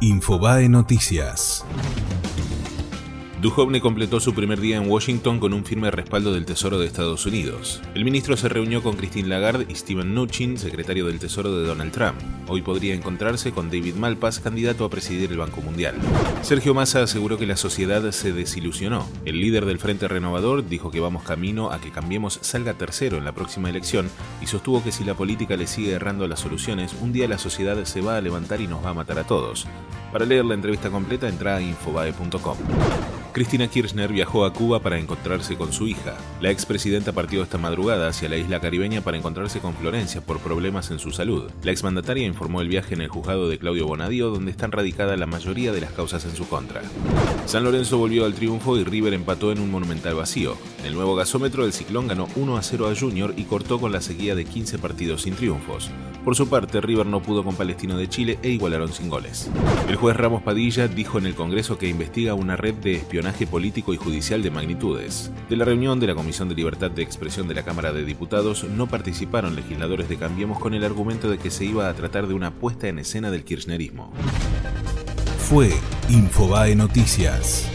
Infobae Noticias. Duhovne completó su primer día en Washington con un firme respaldo del Tesoro de Estados Unidos. El ministro se reunió con Christine Lagarde y Steven Mnuchin, secretario del Tesoro de Donald Trump. Hoy podría encontrarse con David Malpass, candidato a presidir el Banco Mundial. Sergio Massa aseguró que la sociedad se desilusionó. El líder del Frente Renovador dijo que vamos camino a que Cambiemos salga tercero en la próxima elección y sostuvo que si la política le sigue errando las soluciones, un día la sociedad se va a levantar y nos va a matar a todos. Para leer la entrevista completa entra a infobae.com. Cristina Kirchner viajó a Cuba para encontrarse con su hija. La expresidenta partió esta madrugada hacia la isla caribeña para encontrarse con Florencia por problemas en su salud. La exmandataria informó el viaje en el juzgado de Claudio Bonadío, donde están radicadas la mayoría de las causas en su contra. San Lorenzo volvió al triunfo y River empató en un monumental vacío. En el nuevo gasómetro, el ciclón ganó 1 a 0 a Junior y cortó con la sequía de 15 partidos sin triunfos. Por su parte, River no pudo con Palestino de Chile e igualaron sin goles. El juez Ramos Padilla dijo en el Congreso que investiga una red de político y judicial de magnitudes. De la reunión de la Comisión de Libertad de Expresión de la Cámara de Diputados no participaron legisladores de Cambiemos con el argumento de que se iba a tratar de una puesta en escena del kirchnerismo. Fue Infobae Noticias.